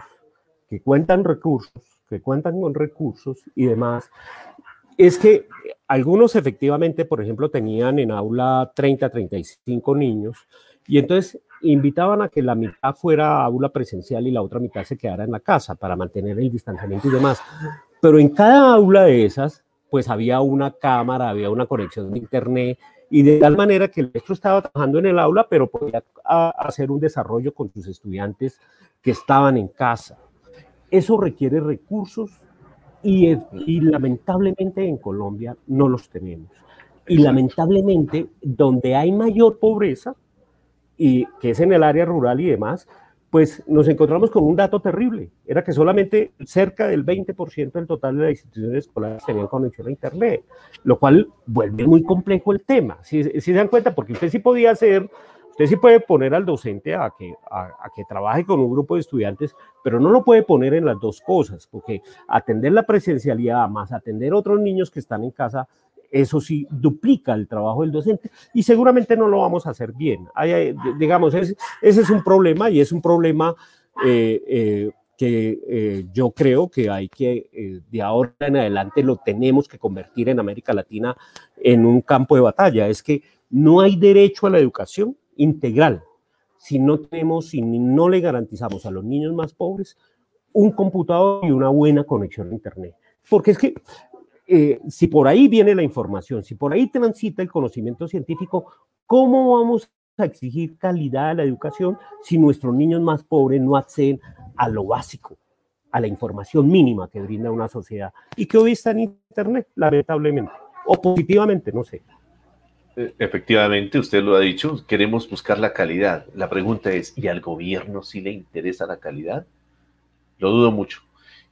que cuentan recursos, que cuentan con recursos y demás, es que algunos efectivamente, por ejemplo, tenían en aula 30, 35 niños y entonces invitaban a que la mitad fuera aula presencial y la otra mitad se quedara en la casa para mantener el distanciamiento y demás. Pero en cada aula de esas, pues había una cámara, había una conexión de internet y de tal manera que el maestro estaba trabajando en el aula, pero podía hacer un desarrollo con sus estudiantes que estaban en casa. Eso requiere recursos y, lamentablemente en Colombia no los tenemos. Y lamentablemente donde hay mayor pobreza, y que es en el área rural y demás, pues nos encontramos con un dato terrible. Era que solamente cerca del 20% del total de las instituciones escolares tenían conexión a Internet, lo cual vuelve muy complejo el tema. Si, se dan cuenta, porque usted sí podía hacer Usted sí puede poner al docente a que, a, que trabaje con un grupo de estudiantes, pero no lo puede poner en las dos cosas, porque atender la presencialidad más atender a otros niños que están en casa, eso sí duplica el trabajo del docente y seguramente no lo vamos a hacer bien. digamos, ese, es un problema y es un problema eh, eh, que eh, yo creo que hay que, de ahora en adelante, lo tenemos que convertir en América Latina en un campo de batalla. Es que no hay derecho a la educación integral si no tenemos, si no le garantizamos a los niños más pobres un computador y una buena conexión a Internet. Porque es que eh, si por ahí viene la información, si por ahí transita el conocimiento científico, ¿cómo vamos a exigir calidad a la educación si nuestros niños más pobres no acceden a lo básico, a la información mínima que brinda una sociedad y que hoy está en Internet, lamentablemente, o positivamente, no sé. Eh, efectivamente, usted lo ha dicho, queremos buscar la calidad. La pregunta es, ¿y al gobierno sí le interesa la calidad? Lo dudo mucho.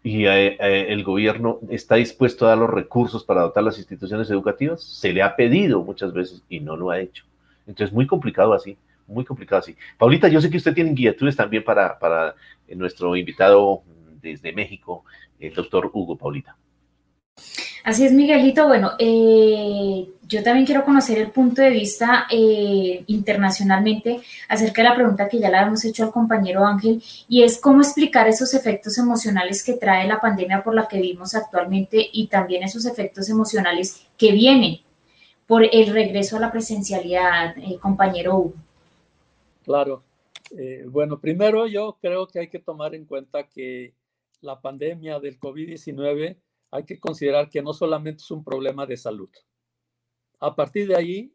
¿Y eh, eh, el gobierno está dispuesto a dar los recursos para dotar las instituciones educativas? Se le ha pedido muchas veces y no lo ha hecho. Entonces, muy complicado así, muy complicado así. Paulita, yo sé que usted tiene inquietudes también para, para nuestro invitado desde México, el doctor Hugo Paulita. Así es, Miguelito. Bueno, eh, yo también quiero conocer el punto de vista eh, internacionalmente acerca de la pregunta que ya la hemos hecho al compañero Ángel, y es cómo explicar esos efectos emocionales que trae la pandemia por la que vivimos actualmente y también esos efectos emocionales que vienen por el regreso a la presencialidad, eh, compañero Hugo. Claro. bueno, primero yo creo que hay que tomar en cuenta que la pandemia del COVID-19 hay que considerar que no solamente es un problema de salud. A partir de ahí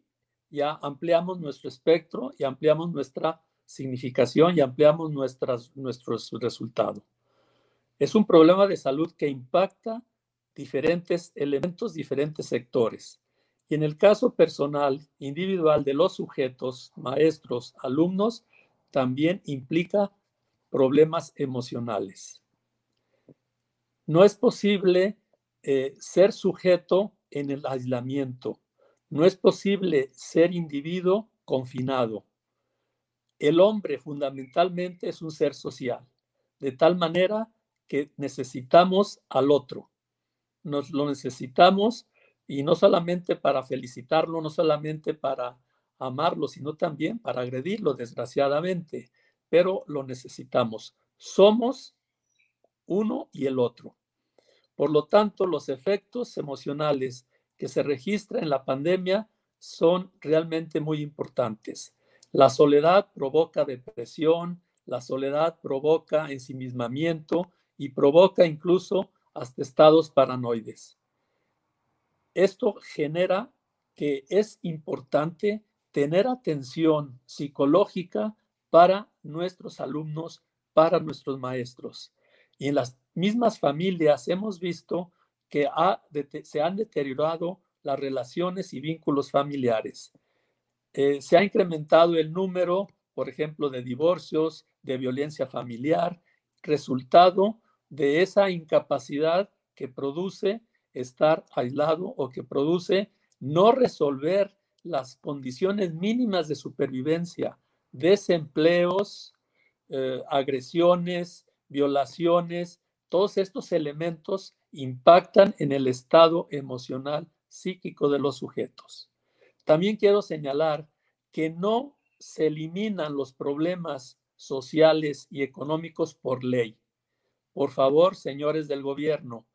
ya ampliamos nuestro espectro y ampliamos nuestra significación y ampliamos nuestras, nuestros resultados. Es un problema de salud que impacta diferentes elementos, diferentes sectores. Y en el caso personal, individual de los sujetos, maestros, alumnos, también implica problemas emocionales. No es posible eh, ser sujeto en el aislamiento. No es posible ser individuo confinado. El hombre fundamentalmente es un ser social, de tal manera que necesitamos al otro. Nos lo necesitamos y no solamente para felicitarlo, no solamente para amarlo, sino también para agredirlo, desgraciadamente, pero lo necesitamos. Somos uno y el otro. Por lo tanto, los efectos emocionales que se registran en la pandemia son realmente muy importantes. La soledad provoca depresión, la soledad provoca ensimismamiento y provoca incluso hasta estados paranoides. Esto genera que es importante tener atención psicológica para nuestros alumnos, para nuestros maestros. Y en las mismas familias hemos visto que se han deteriorado las relaciones y vínculos familiares. Eh, se ha incrementado el número, por ejemplo, de divorcios, de violencia familiar, resultado de esa incapacidad que produce estar aislado o que produce no resolver las condiciones mínimas de supervivencia, desempleos, eh, agresiones, violaciones, todos estos elementos impactan en el estado emocional psíquico de los sujetos. También quiero señalar que no se eliminan los problemas sociales y económicos por ley. Por favor, señores del gobierno,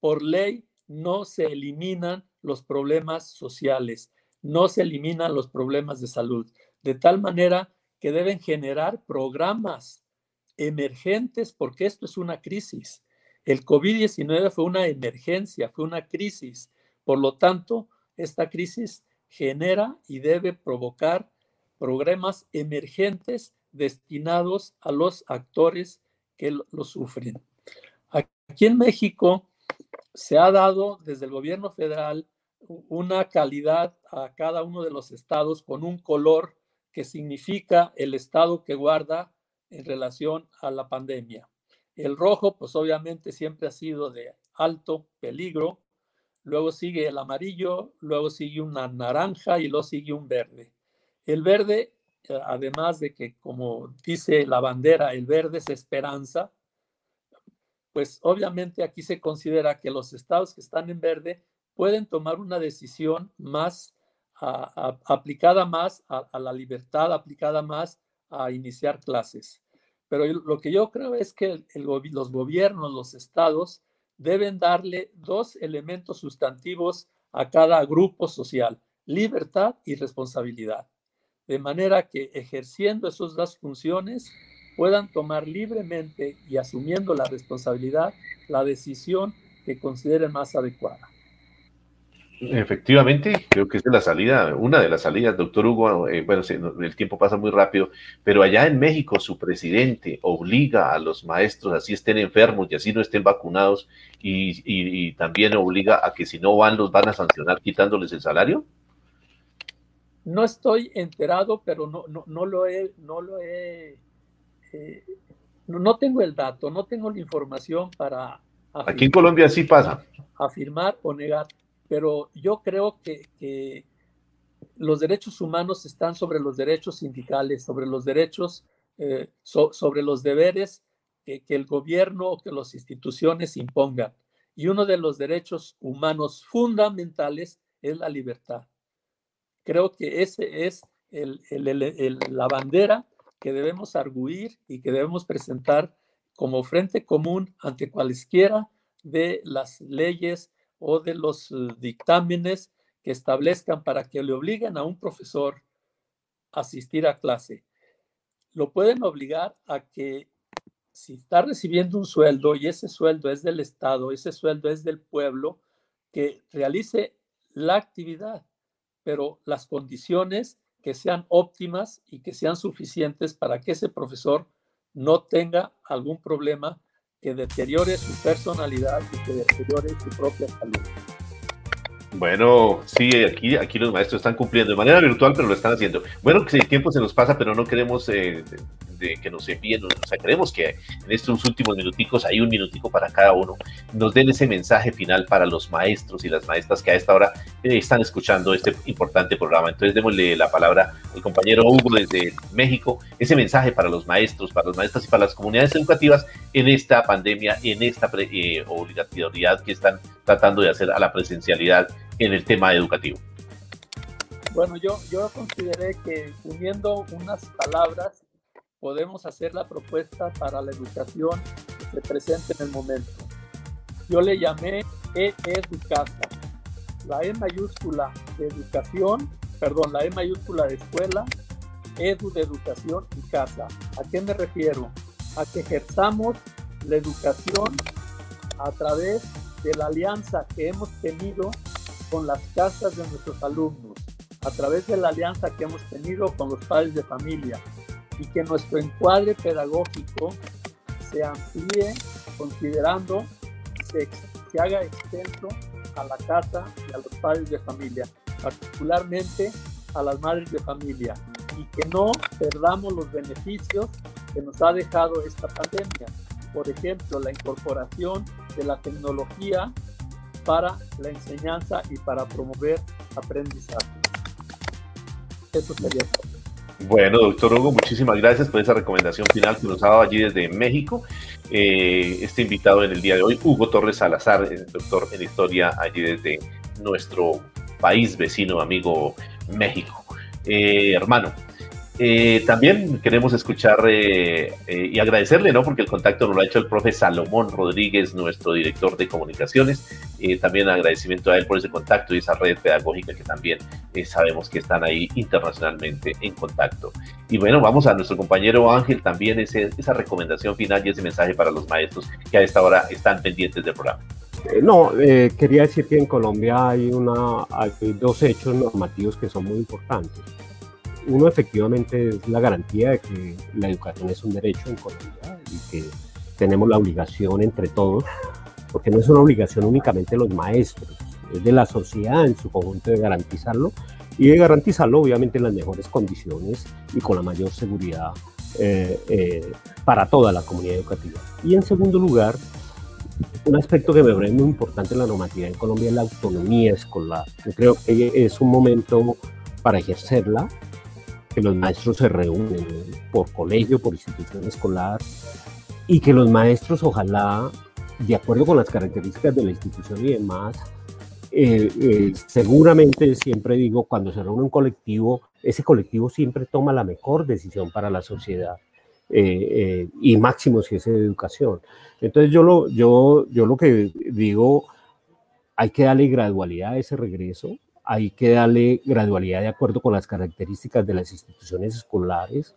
por ley no se eliminan los problemas sociales, no se eliminan los problemas de salud, de tal manera que deben generar programas emergentes porque esto es una crisis. El COVID-19 fue una emergencia, fue una crisis. Por lo tanto, esta crisis genera y debe provocar programas emergentes destinados a los actores que lo, sufren. Aquí en México se ha dado desde el gobierno federal una calidad a cada uno de los estados con un color que significa el estado que guarda en relación a la pandemia. El rojo, pues obviamente siempre ha sido de alto peligro, luego sigue el amarillo, luego sigue una naranja y luego sigue un verde. El verde, eh, además de que, como dice la bandera, el verde es esperanza, pues obviamente aquí se considera que los estados que están en verde pueden tomar una decisión más aplicada más a, la libertad, aplicada más a iniciar clases. Pero lo que yo creo es que los gobiernos, los estados, deben darle dos elementos sustantivos a cada grupo social, libertad y responsabilidad, de manera que ejerciendo esas dos funciones puedan tomar libremente y asumiendo la responsabilidad la decisión que consideren más adecuada. Efectivamente, creo que es de la salida, una de las salidas, doctor Hugo, eh, bueno, el tiempo pasa muy rápido, pero allá en México su presidente obliga a los maestros, así estén enfermos y así no estén vacunados, y, también obliga a que si no van los van a sancionar quitándoles el salario. No estoy enterado, pero no, no, lo he, no lo he, eh, no, tengo el dato, no tengo la información para... Aquí en Colombia sí pasa. Afirmar o negar pero yo creo que, los derechos humanos están sobre los derechos sindicales, sobre los derechos, eh, sobre los deberes que, el gobierno o que las instituciones impongan. Y uno de los derechos humanos fundamentales es la libertad. Creo que ese es la bandera que debemos arguir y que debemos presentar como frente común ante cualesquiera de las leyes o de los eh, dictámenes que establezcan para que le obliguen a un profesor a asistir a clase. Lo pueden obligar a que si está recibiendo un sueldo y ese sueldo es del Estado, ese sueldo es del pueblo, que realice la actividad, pero las condiciones que sean óptimas y que sean suficientes para que ese profesor no tenga algún problema que deteriore su personalidad y que deteriore su propia salud. Bueno, sí, aquí, aquí los maestros están cumpliendo de manera virtual, pero lo están haciendo. Bueno, que el tiempo se nos pasa, pero no queremos eh, que nos envíen, o sea, queremos que en estos últimos minuticos, hay un minutico para cada uno, nos den ese mensaje final para los maestros y las maestras que a esta hora eh, están escuchando este importante programa. Entonces, démosle la palabra al compañero Hugo desde México, ese mensaje para los maestros, para las maestras y para las comunidades educativas en esta pandemia, en esta eh, obligatoriedad que están tratando de hacer a la presencialidad en el tema educativo. Bueno, yo, yo consideré que uniendo unas palabras podemos hacer la propuesta para la educación que se presente en el momento. Yo le llamé e-educasa. La E mayúscula de educación, perdón, la E mayúscula de escuela, edu de educación y casa. ¿A qué me refiero? A que ejerzamos la educación a través de la alianza que hemos tenido con las casas de nuestros alumnos, a través de la alianza que hemos tenido con los padres de familia y que nuestro encuadre pedagógico se amplíe considerando se, se haga extenso a la casa y a los padres de familia, particularmente a las madres de familia, y que no perdamos los beneficios que nos ha dejado esta pandemia. Por ejemplo, la incorporación de la tecnología para la enseñanza y para promover aprendizaje. Eso sería todo. Bueno, doctor Hugo, muchísimas gracias por esa recomendación final que nos ha dado allí desde México. Eh, este invitado en el día de hoy, Hugo Torres Salazar, doctor en historia allí desde nuestro país vecino, amigo México. Eh, hermano, eh, también queremos escuchar eh, eh, y agradecerle, ¿no? Porque el contacto nos lo ha hecho el profe Salomón Rodríguez, nuestro director de comunicaciones. también agradecimiento a él por ese contacto y esa red pedagógica que también sabemos que están ahí internacionalmente en contacto. Y bueno, vamos a nuestro compañero Ángel también, esa recomendación final y ese mensaje para los maestros que a esta hora están pendientes del programa. No, quería decir que en Colombia hay, una, hay dos hechos normativos que son muy importantes uno efectivamente es la garantía de que la educación es un derecho en Colombia y que tenemos la obligación entre todos, porque no es una obligación únicamente de los maestros, es de la sociedad en su conjunto de garantizarlo y de garantizarlo obviamente en las mejores condiciones y con la mayor seguridad eh, eh, para toda la comunidad educativa. Y en segundo lugar, un aspecto que me parece muy importante en la normativa en Colombia es la autonomía escolar. Yo creo que es un momento para ejercerla que los maestros se reúnen por colegio, por institución escolar, y que los maestros ojalá, de acuerdo con las características de la institución y demás, eh, eh, seguramente siempre digo, cuando se reúne un colectivo, ese colectivo siempre toma la mejor decisión para la sociedad. Eh, y máximo si es de educación. Entonces yo lo, yo, yo lo que digo, hay que darle gradualidad a ese regreso, hay que darle gradualidad de acuerdo con las características de las instituciones escolares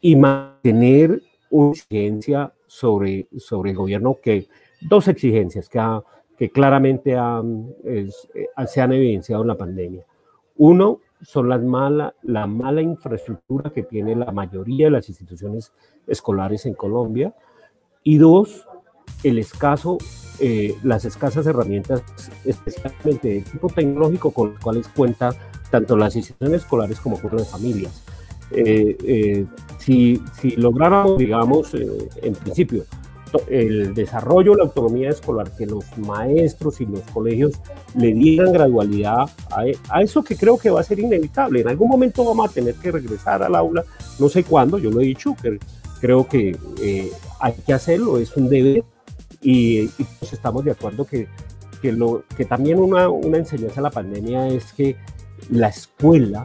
y mantener una exigencia sobre, sobre el gobierno que, dos exigencias que, que claramente han, eh, se han evidenciado en la pandemia. Uno, son las mala, la mala infraestructura que tiene la mayoría de las instituciones escolares en Colombia. Y dos, el escaso, eh, las escasas herramientas, especialmente de tipo tecnológico, con las cuales cuentan tanto las instituciones escolares como con las familias. Eh, eh, si, si, lográramos, digamos, en principio, el desarrollo, la autonomía escolar, que los maestros y los colegios le dieran gradualidad a, a, eso que creo que va a ser inevitable. En algún momento vamos a tener que regresar al aula, no sé cuándo, yo lo he dicho, creo que hay que hacerlo, es un deber y, pues estamos de acuerdo que, que, lo, que también una, una enseñanza de la pandemia es que la escuela,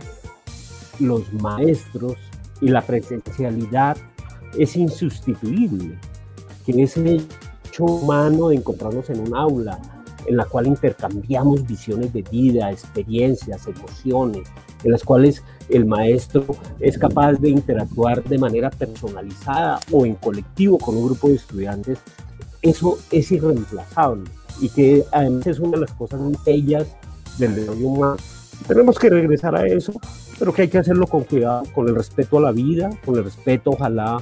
los maestros y la presencialidad es insustituible, que ese hecho humano de encontrarnos en un aula en la cual intercambiamos visiones de vida, experiencias, emociones, en las cuales el maestro es capaz de interactuar de manera personalizada o en colectivo con un grupo de estudiantes eso es irreemplazable y que además es una de las cosas bellas del desarrollo humano. Tenemos que regresar a eso pero que hay que hacerlo con cuidado, con el respeto a la vida, con el respeto, ojalá,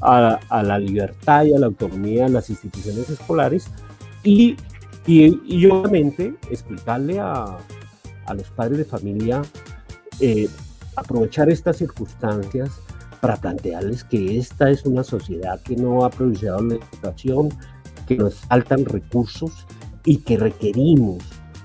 a, la libertad y a la autonomía de las instituciones escolares y, y, obviamente explicarle a, a, los padres de familia, eh, aprovechar estas circunstancias para plantearles que esta es una sociedad que no ha producido la educación, que nos faltan recursos y que requerimos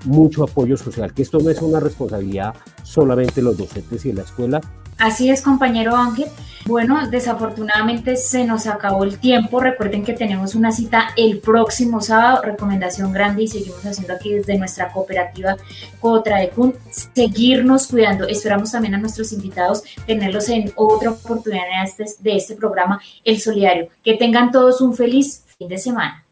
mucho apoyo social, que esto no es una responsabilidad solamente de los docentes y de la escuela. Así es, compañero Ángel. Bueno, desafortunadamente se nos acabó el tiempo. Recuerden que tenemos una cita el próximo sábado. Recomendación grande y seguimos haciendo aquí desde nuestra cooperativa Cotraecun. Seguirnos cuidando. Esperamos también a nuestros invitados tenerlos en otra oportunidad de este, de este programa, El Solidario. Que tengan todos un feliz fin de semana.